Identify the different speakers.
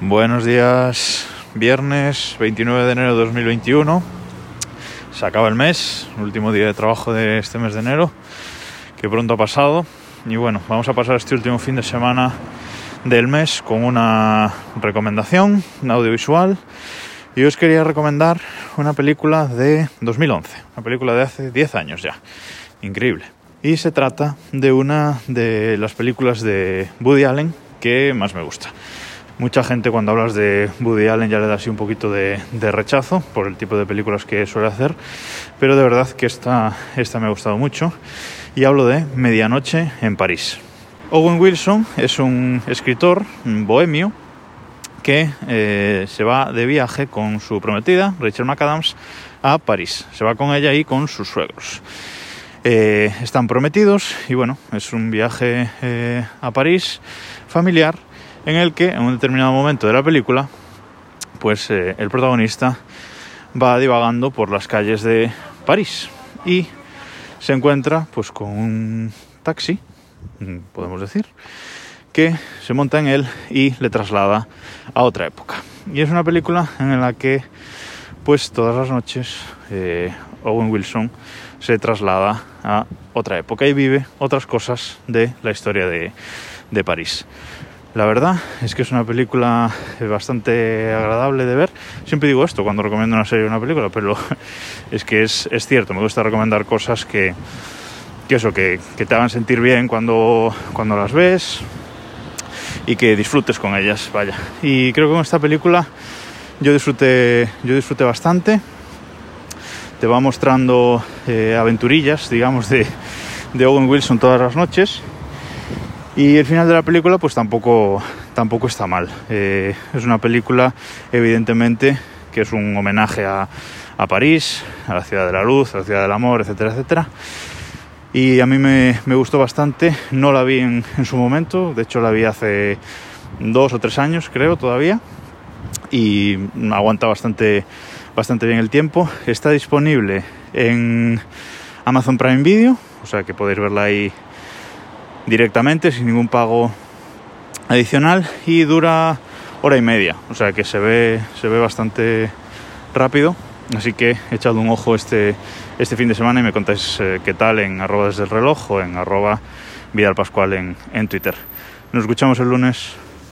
Speaker 1: Buenos días, viernes 29 de enero de 2021. Se acaba el mes, último día de trabajo de este mes de enero, que pronto ha pasado. Y bueno, vamos a pasar este último fin de semana del mes con una recomendación, audiovisual. Y os quería recomendar una película de 2011, una película de hace 10 años ya. Increíble. Y se trata de una de las películas de Woody Allen que más me gusta. Mucha gente cuando hablas de Woody Allen ya le da así un poquito de, rechazo por el tipo de películas que suele hacer, pero de verdad que esta, esta me ha gustado mucho y hablo de Medianoche en París. Owen Wilson es un escritor bohemio que eh, se va de viaje con su prometida, Rachel McAdams, a París. Se va con ella y con sus suegros. Eh, están prometidos y bueno, es un viaje eh, a París familiar en el que en un determinado momento de la película, pues eh, el protagonista va divagando por las calles de París y se encuentra pues con un taxi, mm, podemos decir, que se monta en él y le traslada a otra época. Y es una película en la que pues todas las noches eh, Owen Wilson se traslada a otra época y vive otras cosas de la historia de, de París. La verdad es que es una película bastante agradable de ver. Siempre digo esto cuando recomiendo una serie o una película, pero es que es, cierto, me gusta recomendar cosas que, eso, que, te hagan sentir bien cuando, cuando las ves y que disfrutes con ellas, vaya. Y creo que con esta película yo disfruté, yo disfruté bastante. Te va mostrando eh, aventurillas, digamos, de, de Owen Wilson todas las noches y el final de la película pues tampoco, tampoco está mal. Eh, es una película evidentemente que es un homenaje a, a, París, a la ciudad de la luz, a la ciudad del amor, etcétera, etcétera. Y a mí me, me gustó bastante, no la vi en, su momento, de hecho la vi hace dos o tres años creo todavía y aguanta bastante, bastante bien el tiempo. Está disponible en Amazon Prime Video, o sea que podéis verla ahí directamente sin ningún pago adicional y dura hora y media, o sea que se ve, se ve bastante rápido. Así que echad un ojo este, este fin de semana y me contáis eh, qué tal en arroba desde el reloj o en arroba Vidal Pascual en, en Twitter. Nos escuchamos el lunes.